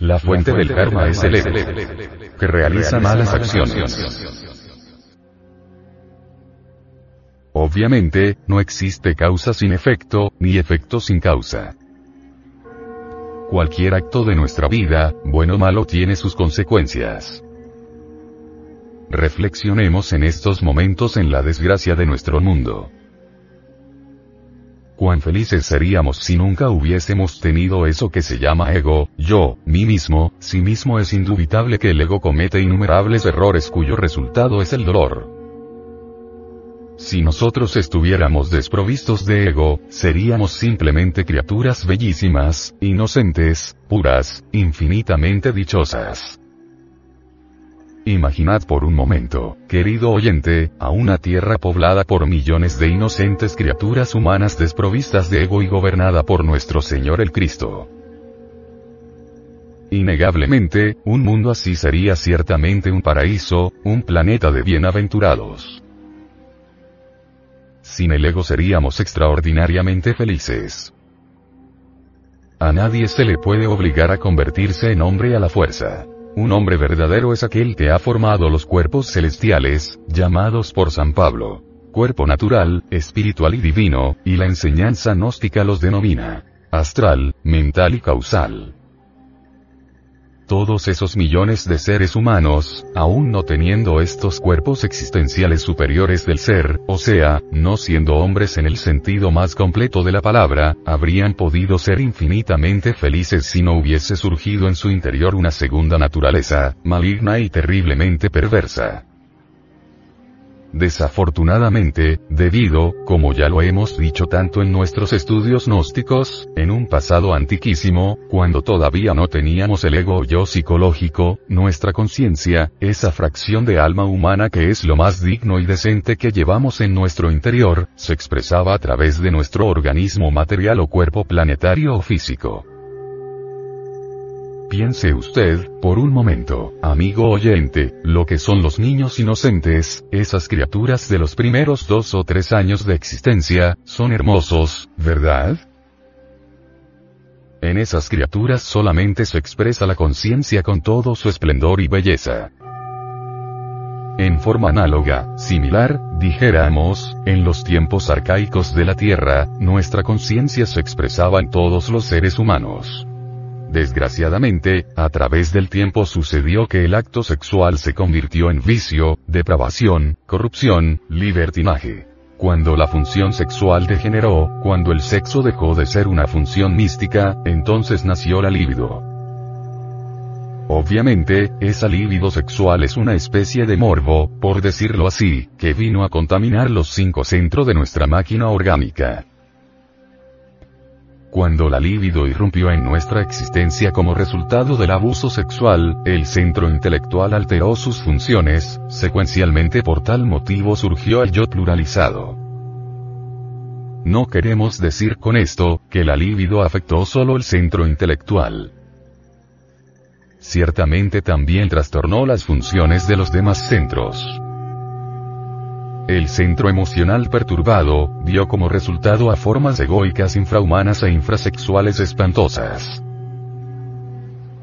La fuente del karma es el ego, que realiza malas acciones. Obviamente, no existe causa sin efecto, ni efecto sin causa. Cualquier acto de nuestra vida, bueno o malo, tiene sus consecuencias. Reflexionemos en estos momentos en la desgracia de nuestro mundo. Cuán felices seríamos si nunca hubiésemos tenido eso que se llama ego, yo, mí mismo, sí mismo es indubitable que el ego comete innumerables errores cuyo resultado es el dolor. Si nosotros estuviéramos desprovistos de ego, seríamos simplemente criaturas bellísimas, inocentes, puras, infinitamente dichosas. Imaginad por un momento, querido oyente, a una tierra poblada por millones de inocentes criaturas humanas desprovistas de ego y gobernada por nuestro Señor el Cristo. Innegablemente, un mundo así sería ciertamente un paraíso, un planeta de bienaventurados. Sin el ego seríamos extraordinariamente felices. A nadie se le puede obligar a convertirse en hombre a la fuerza. Un hombre verdadero es aquel que ha formado los cuerpos celestiales, llamados por San Pablo. Cuerpo natural, espiritual y divino, y la enseñanza gnóstica los denomina. Astral, mental y causal. Todos esos millones de seres humanos, aún no teniendo estos cuerpos existenciales superiores del ser, o sea, no siendo hombres en el sentido más completo de la palabra, habrían podido ser infinitamente felices si no hubiese surgido en su interior una segunda naturaleza, maligna y terriblemente perversa. Desafortunadamente, debido, como ya lo hemos dicho tanto en nuestros estudios gnósticos, en un pasado antiquísimo, cuando todavía no teníamos el ego o yo psicológico, nuestra conciencia, esa fracción de alma humana que es lo más digno y decente que llevamos en nuestro interior, se expresaba a través de nuestro organismo material o cuerpo planetario o físico. Piense usted, por un momento, amigo oyente, lo que son los niños inocentes, esas criaturas de los primeros dos o tres años de existencia, son hermosos, ¿verdad? En esas criaturas solamente se expresa la conciencia con todo su esplendor y belleza. En forma análoga, similar, dijéramos, en los tiempos arcaicos de la Tierra, nuestra conciencia se expresaba en todos los seres humanos. Desgraciadamente, a través del tiempo sucedió que el acto sexual se convirtió en vicio, depravación, corrupción, libertinaje. Cuando la función sexual degeneró, cuando el sexo dejó de ser una función mística, entonces nació la libido. Obviamente, esa libido sexual es una especie de morbo, por decirlo así, que vino a contaminar los cinco centros de nuestra máquina orgánica. Cuando la libido irrumpió en nuestra existencia como resultado del abuso sexual, el centro intelectual alteró sus funciones, secuencialmente por tal motivo surgió el yo pluralizado. No queremos decir con esto, que la libido afectó solo el centro intelectual. Ciertamente también trastornó las funciones de los demás centros. El centro emocional perturbado, dio como resultado a formas egoicas infrahumanas e infrasexuales espantosas.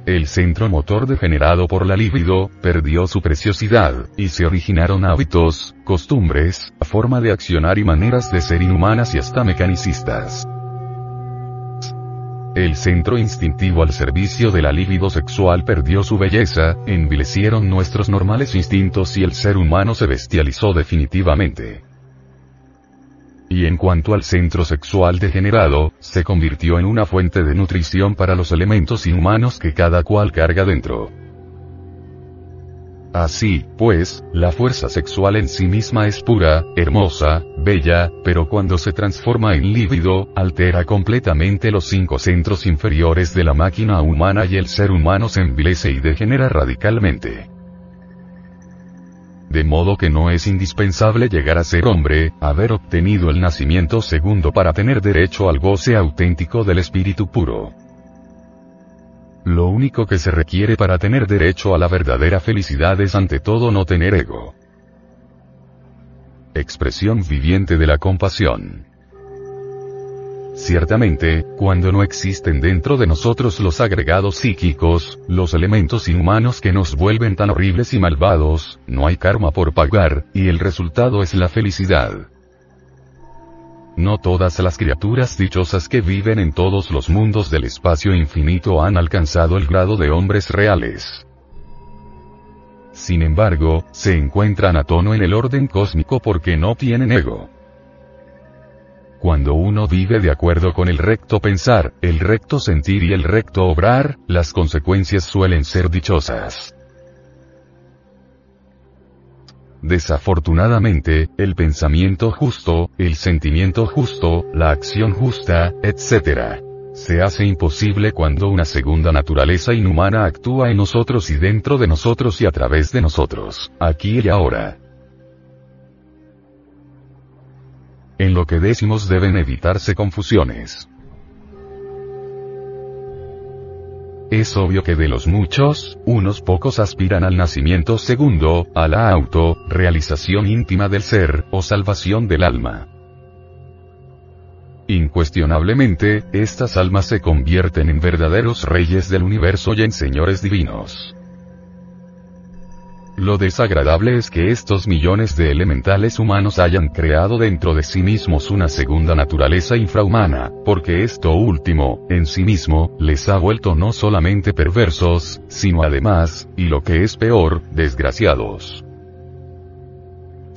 El centro motor degenerado por la libido, perdió su preciosidad, y se originaron hábitos, costumbres, forma de accionar y maneras de ser inhumanas y hasta mecanicistas. El centro instintivo al servicio de la libido sexual perdió su belleza, envilecieron nuestros normales instintos y el ser humano se bestializó definitivamente. Y en cuanto al centro sexual degenerado, se convirtió en una fuente de nutrición para los elementos inhumanos que cada cual carga dentro. Así, pues, la fuerza sexual en sí misma es pura, hermosa, bella, pero cuando se transforma en lívido, altera completamente los cinco centros inferiores de la máquina humana y el ser humano se envilece y degenera radicalmente. De modo que no es indispensable llegar a ser hombre, haber obtenido el nacimiento segundo para tener derecho al goce auténtico del espíritu puro. Lo único que se requiere para tener derecho a la verdadera felicidad es ante todo no tener ego. Expresión viviente de la compasión. Ciertamente, cuando no existen dentro de nosotros los agregados psíquicos, los elementos inhumanos que nos vuelven tan horribles y malvados, no hay karma por pagar, y el resultado es la felicidad. No todas las criaturas dichosas que viven en todos los mundos del espacio infinito han alcanzado el grado de hombres reales. Sin embargo, se encuentran a tono en el orden cósmico porque no tienen ego. Cuando uno vive de acuerdo con el recto pensar, el recto sentir y el recto obrar, las consecuencias suelen ser dichosas. Desafortunadamente, el pensamiento justo, el sentimiento justo, la acción justa, etc. Se hace imposible cuando una segunda naturaleza inhumana actúa en nosotros y dentro de nosotros y a través de nosotros, aquí y ahora. En lo que decimos deben evitarse confusiones. Es obvio que de los muchos, unos pocos aspiran al nacimiento segundo, a la auto, realización íntima del ser, o salvación del alma. Incuestionablemente, estas almas se convierten en verdaderos reyes del universo y en señores divinos. Lo desagradable es que estos millones de elementales humanos hayan creado dentro de sí mismos una segunda naturaleza infrahumana, porque esto último, en sí mismo, les ha vuelto no solamente perversos, sino además, y lo que es peor, desgraciados.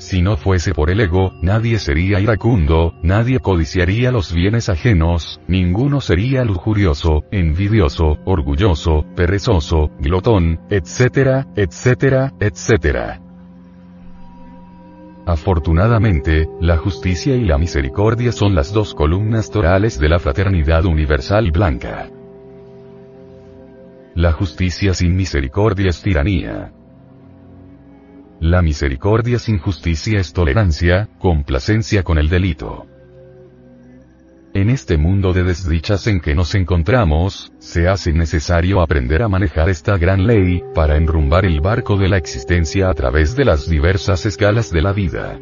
Si no fuese por el ego, nadie sería iracundo, nadie codiciaría los bienes ajenos, ninguno sería lujurioso, envidioso, orgulloso, perezoso, glotón, etcétera, etcétera, etcétera. Afortunadamente, la justicia y la misericordia son las dos columnas torales de la fraternidad universal blanca. La justicia sin misericordia es tiranía. La misericordia sin justicia es tolerancia, complacencia con el delito. En este mundo de desdichas en que nos encontramos, se hace necesario aprender a manejar esta gran ley, para enrumbar el barco de la existencia a través de las diversas escalas de la vida.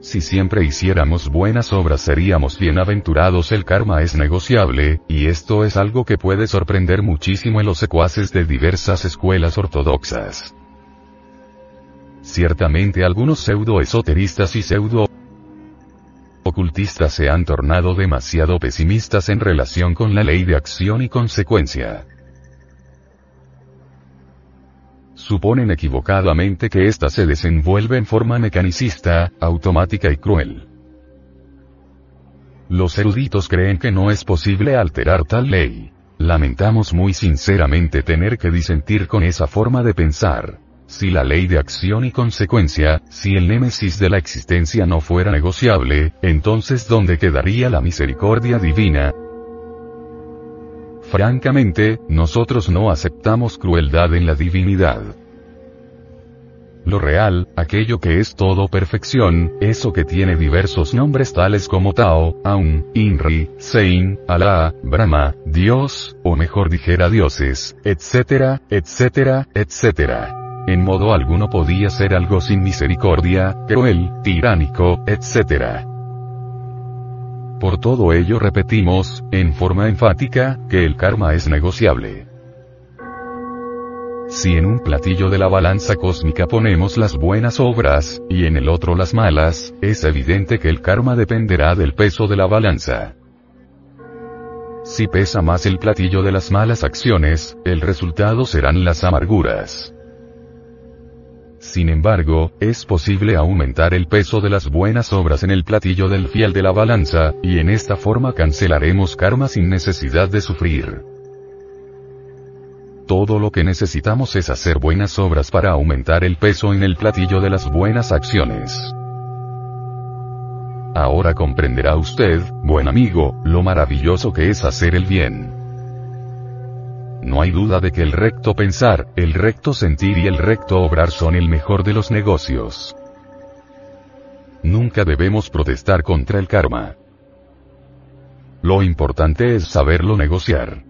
Si siempre hiciéramos buenas obras seríamos bienaventurados. El karma es negociable, y esto es algo que puede sorprender muchísimo en los secuaces de diversas escuelas ortodoxas. Ciertamente algunos pseudo-esoteristas y pseudo ocultistas se han tornado demasiado pesimistas en relación con la ley de acción y consecuencia. Suponen equivocadamente que ésta se desenvuelve en forma mecanicista, automática y cruel. Los eruditos creen que no es posible alterar tal ley. Lamentamos muy sinceramente tener que disentir con esa forma de pensar. Si la ley de acción y consecuencia, si el némesis de la existencia no fuera negociable, entonces ¿dónde quedaría la misericordia divina? Francamente, nosotros no aceptamos crueldad en la divinidad. Lo real, aquello que es todo perfección, eso que tiene diversos nombres tales como Tao, Aum, Inri, Sein, Alá, Brahma, Dios, o mejor dijera dioses, etcétera, etcétera, etcétera. En modo alguno podía ser algo sin misericordia, cruel, tiránico, etc. Por todo ello repetimos, en forma enfática, que el karma es negociable. Si en un platillo de la balanza cósmica ponemos las buenas obras, y en el otro las malas, es evidente que el karma dependerá del peso de la balanza. Si pesa más el platillo de las malas acciones, el resultado serán las amarguras. Sin embargo, es posible aumentar el peso de las buenas obras en el platillo del fiel de la balanza, y en esta forma cancelaremos karma sin necesidad de sufrir. Todo lo que necesitamos es hacer buenas obras para aumentar el peso en el platillo de las buenas acciones. Ahora comprenderá usted, buen amigo, lo maravilloso que es hacer el bien no hay duda de que el recto pensar, el recto sentir y el recto obrar son el mejor de los negocios. Nunca debemos protestar contra el karma. Lo importante es saberlo negociar.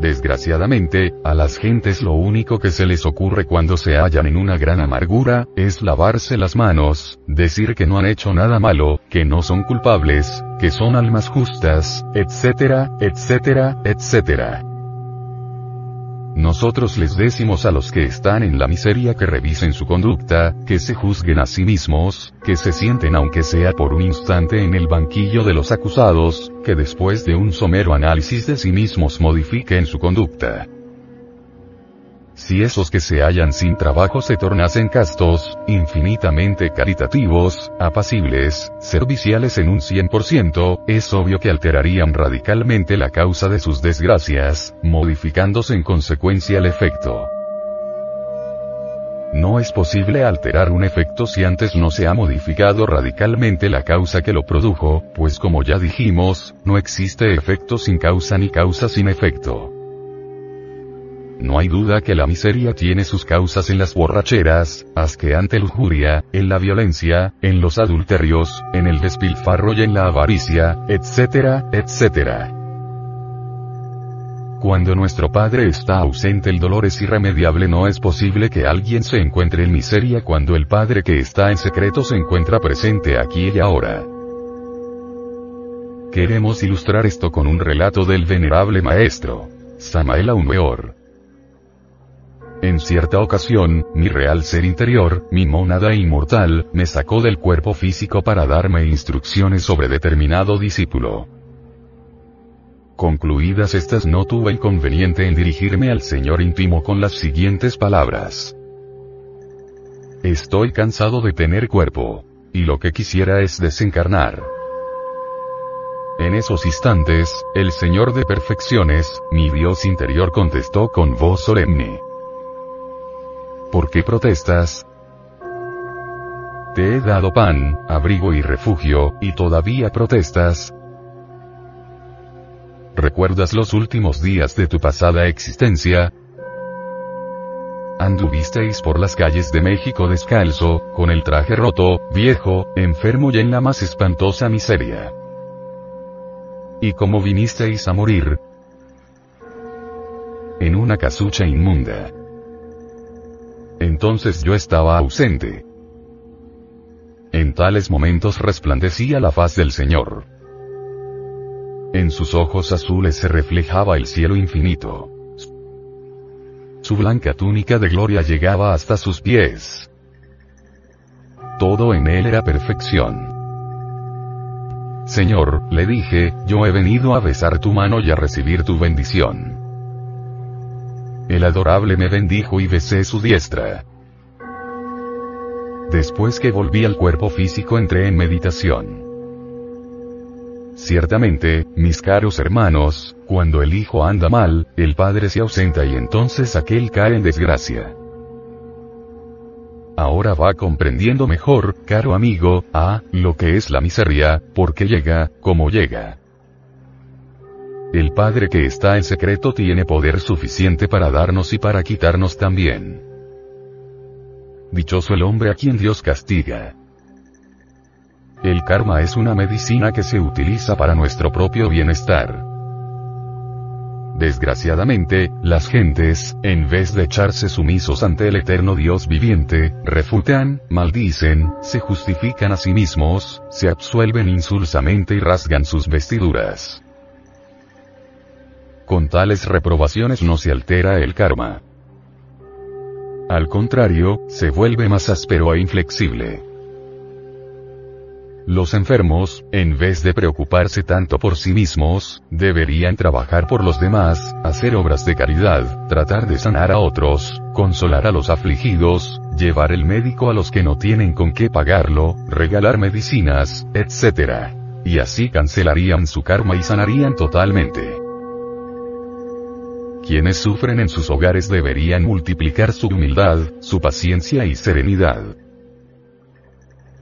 Desgraciadamente, a las gentes lo único que se les ocurre cuando se hallan en una gran amargura, es lavarse las manos, decir que no han hecho nada malo, que no son culpables, que son almas justas, etcétera, etcétera, etcétera. Nosotros les decimos a los que están en la miseria que revisen su conducta, que se juzguen a sí mismos, que se sienten aunque sea por un instante en el banquillo de los acusados, que después de un somero análisis de sí mismos modifiquen su conducta. Si esos que se hallan sin trabajo se tornasen castos, infinitamente caritativos, apacibles, serviciales en un 100%, es obvio que alterarían radicalmente la causa de sus desgracias, modificándose en consecuencia el efecto. No es posible alterar un efecto si antes no se ha modificado radicalmente la causa que lo produjo, pues como ya dijimos, no existe efecto sin causa ni causa sin efecto. No hay duda que la miseria tiene sus causas en las borracheras, asqueante lujuria, en la violencia, en los adulterios, en el despilfarro y en la avaricia, etcétera, etcétera. Cuando nuestro Padre está ausente el dolor es irremediable no es posible que alguien se encuentre en miseria cuando el Padre que está en secreto se encuentra presente aquí y ahora. Queremos ilustrar esto con un relato del venerable maestro, Samael Aumeor. En cierta ocasión, mi real ser interior, mi mónada inmortal, me sacó del cuerpo físico para darme instrucciones sobre determinado discípulo. Concluidas estas no tuve inconveniente en dirigirme al Señor íntimo con las siguientes palabras. Estoy cansado de tener cuerpo. Y lo que quisiera es desencarnar. En esos instantes, el Señor de perfecciones, mi Dios interior contestó con voz solemne. ¿Por qué protestas? Te he dado pan, abrigo y refugio, y todavía protestas. ¿Recuerdas los últimos días de tu pasada existencia? Anduvisteis por las calles de México descalzo, con el traje roto, viejo, enfermo y en la más espantosa miseria. ¿Y cómo vinisteis a morir? En una casucha inmunda. Entonces yo estaba ausente. En tales momentos resplandecía la faz del Señor. En sus ojos azules se reflejaba el cielo infinito. Su blanca túnica de gloria llegaba hasta sus pies. Todo en él era perfección. Señor, le dije, yo he venido a besar tu mano y a recibir tu bendición. El adorable me bendijo y besé su diestra. Después que volví al cuerpo físico entré en meditación. Ciertamente, mis caros hermanos, cuando el hijo anda mal, el padre se ausenta y entonces aquel cae en desgracia. Ahora va comprendiendo mejor, caro amigo, a, lo que es la miseria, porque llega, como llega. El Padre que está en secreto tiene poder suficiente para darnos y para quitarnos también. Dichoso el hombre a quien Dios castiga. El karma es una medicina que se utiliza para nuestro propio bienestar. Desgraciadamente, las gentes, en vez de echarse sumisos ante el eterno Dios viviente, refutan, maldicen, se justifican a sí mismos, se absuelven insulsamente y rasgan sus vestiduras. Con tales reprobaciones no se altera el karma. Al contrario, se vuelve más áspero e inflexible. Los enfermos, en vez de preocuparse tanto por sí mismos, deberían trabajar por los demás, hacer obras de caridad, tratar de sanar a otros, consolar a los afligidos, llevar el médico a los que no tienen con qué pagarlo, regalar medicinas, etc. Y así cancelarían su karma y sanarían totalmente. Quienes sufren en sus hogares deberían multiplicar su humildad, su paciencia y serenidad.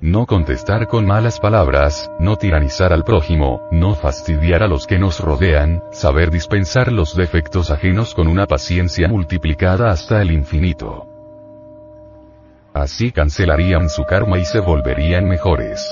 No contestar con malas palabras, no tiranizar al prójimo, no fastidiar a los que nos rodean, saber dispensar los defectos ajenos con una paciencia multiplicada hasta el infinito. Así cancelarían su karma y se volverían mejores.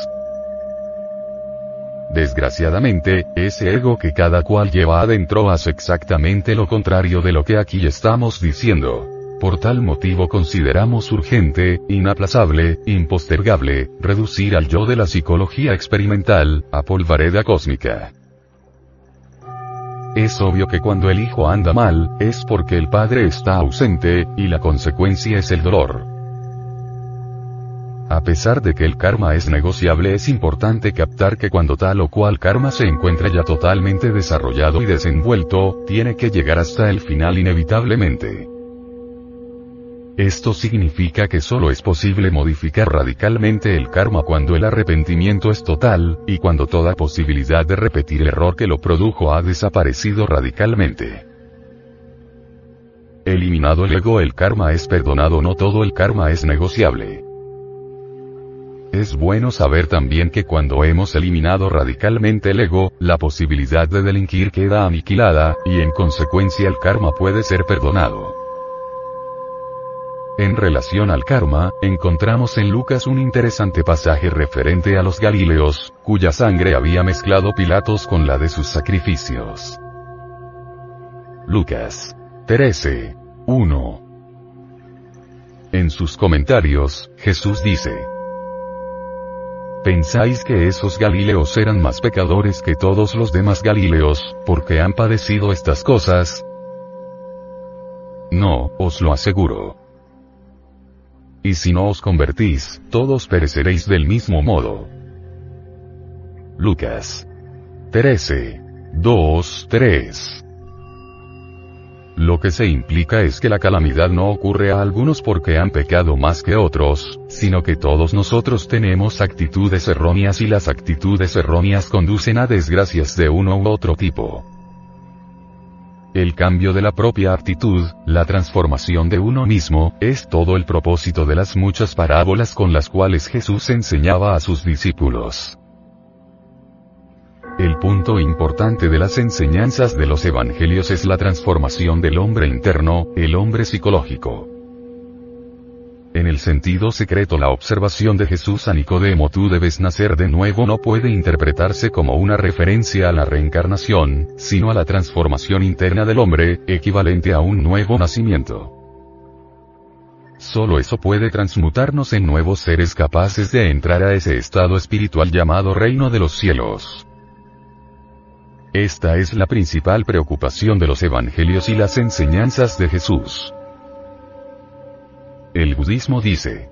Desgraciadamente, ese ego que cada cual lleva adentro hace exactamente lo contrario de lo que aquí estamos diciendo. Por tal motivo consideramos urgente, inaplazable, impostergable, reducir al yo de la psicología experimental, a polvareda cósmica. Es obvio que cuando el hijo anda mal, es porque el padre está ausente, y la consecuencia es el dolor. A pesar de que el karma es negociable es importante captar que cuando tal o cual karma se encuentra ya totalmente desarrollado y desenvuelto, tiene que llegar hasta el final inevitablemente. Esto significa que solo es posible modificar radicalmente el karma cuando el arrepentimiento es total, y cuando toda posibilidad de repetir el error que lo produjo ha desaparecido radicalmente. Eliminado el ego el karma es perdonado no todo el karma es negociable. Es bueno saber también que cuando hemos eliminado radicalmente el ego, la posibilidad de delinquir queda aniquilada, y en consecuencia el karma puede ser perdonado. En relación al karma, encontramos en Lucas un interesante pasaje referente a los Galileos, cuya sangre había mezclado Pilatos con la de sus sacrificios. Lucas 13. 1. En sus comentarios, Jesús dice, ¿Pensáis que esos Galileos eran más pecadores que todos los demás Galileos, porque han padecido estas cosas? No, os lo aseguro y si no os convertís, todos pereceréis del mismo modo. Lucas 13. 2, 3. Lo que se implica es que la calamidad no ocurre a algunos porque han pecado más que otros, sino que todos nosotros tenemos actitudes erróneas y las actitudes erróneas conducen a desgracias de uno u otro tipo. El cambio de la propia actitud, la transformación de uno mismo, es todo el propósito de las muchas parábolas con las cuales Jesús enseñaba a sus discípulos. El punto importante de las enseñanzas de los evangelios es la transformación del hombre interno, el hombre psicológico. En el sentido secreto la observación de Jesús a Nicodemo tú debes nacer de nuevo no puede interpretarse como una referencia a la reencarnación, sino a la transformación interna del hombre, equivalente a un nuevo nacimiento. Solo eso puede transmutarnos en nuevos seres capaces de entrar a ese estado espiritual llamado reino de los cielos. Esta es la principal preocupación de los evangelios y las enseñanzas de Jesús. El budismo dice,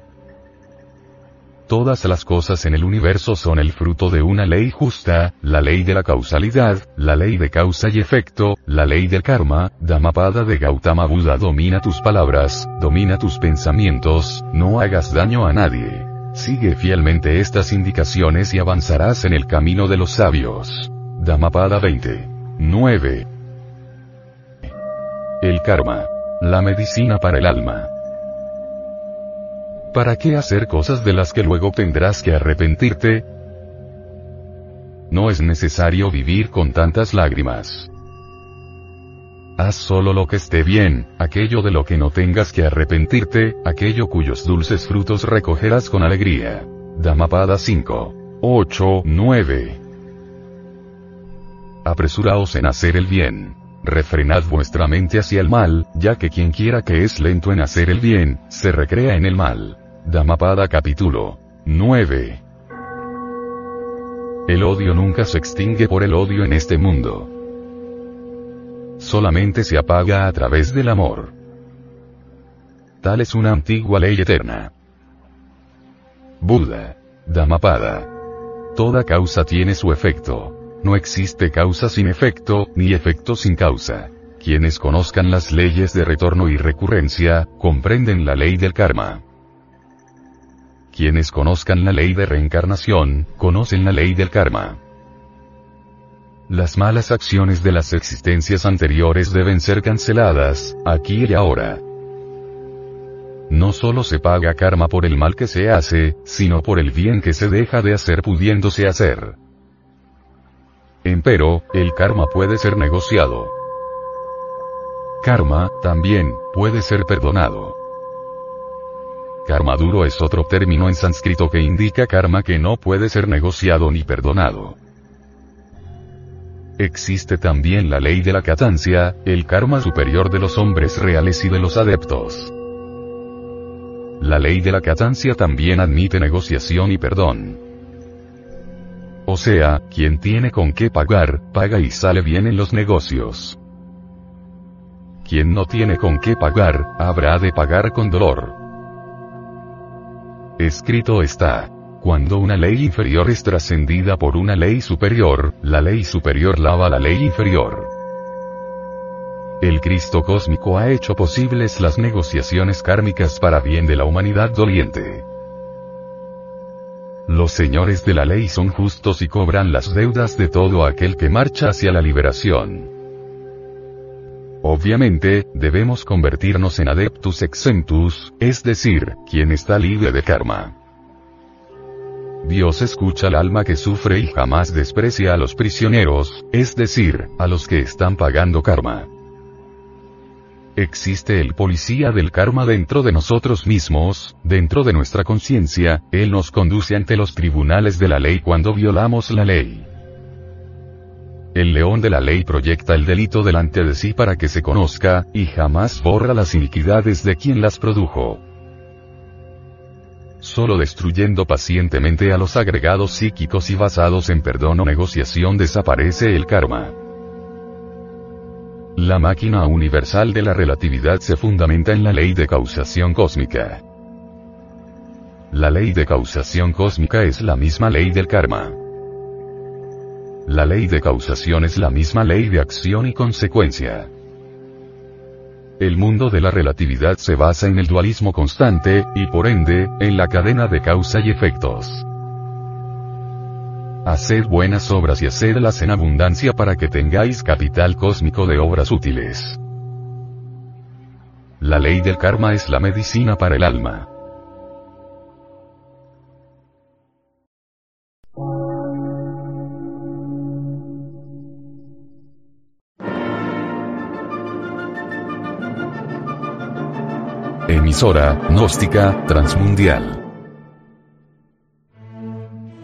Todas las cosas en el universo son el fruto de una ley justa, la ley de la causalidad, la ley de causa y efecto, la ley del karma, Dhammapada de Gautama Buda domina tus palabras, domina tus pensamientos, no hagas daño a nadie. Sigue fielmente estas indicaciones y avanzarás en el camino de los sabios. Dhammapada 20. 9. El karma. La medicina para el alma. ¿Para qué hacer cosas de las que luego tendrás que arrepentirte? No es necesario vivir con tantas lágrimas. Haz solo lo que esté bien, aquello de lo que no tengas que arrepentirte, aquello cuyos dulces frutos recogerás con alegría. Damapada 5. 8, 9. Apresuraos en hacer el bien. Refrenad vuestra mente hacia el mal, ya que quien quiera que es lento en hacer el bien, se recrea en el mal. Dhammapada capítulo 9. El odio nunca se extingue por el odio en este mundo. Solamente se apaga a través del amor. Tal es una antigua ley eterna. Buda. Dhammapada. Toda causa tiene su efecto. No existe causa sin efecto, ni efecto sin causa. Quienes conozcan las leyes de retorno y recurrencia, comprenden la ley del karma. Quienes conozcan la ley de reencarnación, conocen la ley del karma. Las malas acciones de las existencias anteriores deben ser canceladas, aquí y ahora. No solo se paga karma por el mal que se hace, sino por el bien que se deja de hacer pudiéndose hacer. Empero, el karma puede ser negociado. Karma, también, puede ser perdonado. Karma duro es otro término en sánscrito que indica karma que no puede ser negociado ni perdonado. Existe también la ley de la catancia, el karma superior de los hombres reales y de los adeptos. La ley de la catancia también admite negociación y perdón. O sea, quien tiene con qué pagar, paga y sale bien en los negocios. Quien no tiene con qué pagar, habrá de pagar con dolor. Escrito está. Cuando una ley inferior es trascendida por una ley superior, la ley superior lava la ley inferior. El Cristo cósmico ha hecho posibles las negociaciones kármicas para bien de la humanidad doliente. Los señores de la ley son justos y cobran las deudas de todo aquel que marcha hacia la liberación. Obviamente, debemos convertirnos en adeptus exentus, es decir, quien está libre de karma. Dios escucha al alma que sufre y jamás desprecia a los prisioneros, es decir, a los que están pagando karma. Existe el policía del karma dentro de nosotros mismos, dentro de nuestra conciencia, él nos conduce ante los tribunales de la ley cuando violamos la ley. El león de la ley proyecta el delito delante de sí para que se conozca, y jamás borra las iniquidades de quien las produjo. Solo destruyendo pacientemente a los agregados psíquicos y basados en perdón o negociación desaparece el karma. La máquina universal de la relatividad se fundamenta en la ley de causación cósmica. La ley de causación cósmica es la misma ley del karma. La ley de causación es la misma ley de acción y consecuencia. El mundo de la relatividad se basa en el dualismo constante, y por ende, en la cadena de causa y efectos. Haced buenas obras y hacedlas en abundancia para que tengáis capital cósmico de obras útiles. La ley del karma es la medicina para el alma. Emisora, gnóstica, transmundial.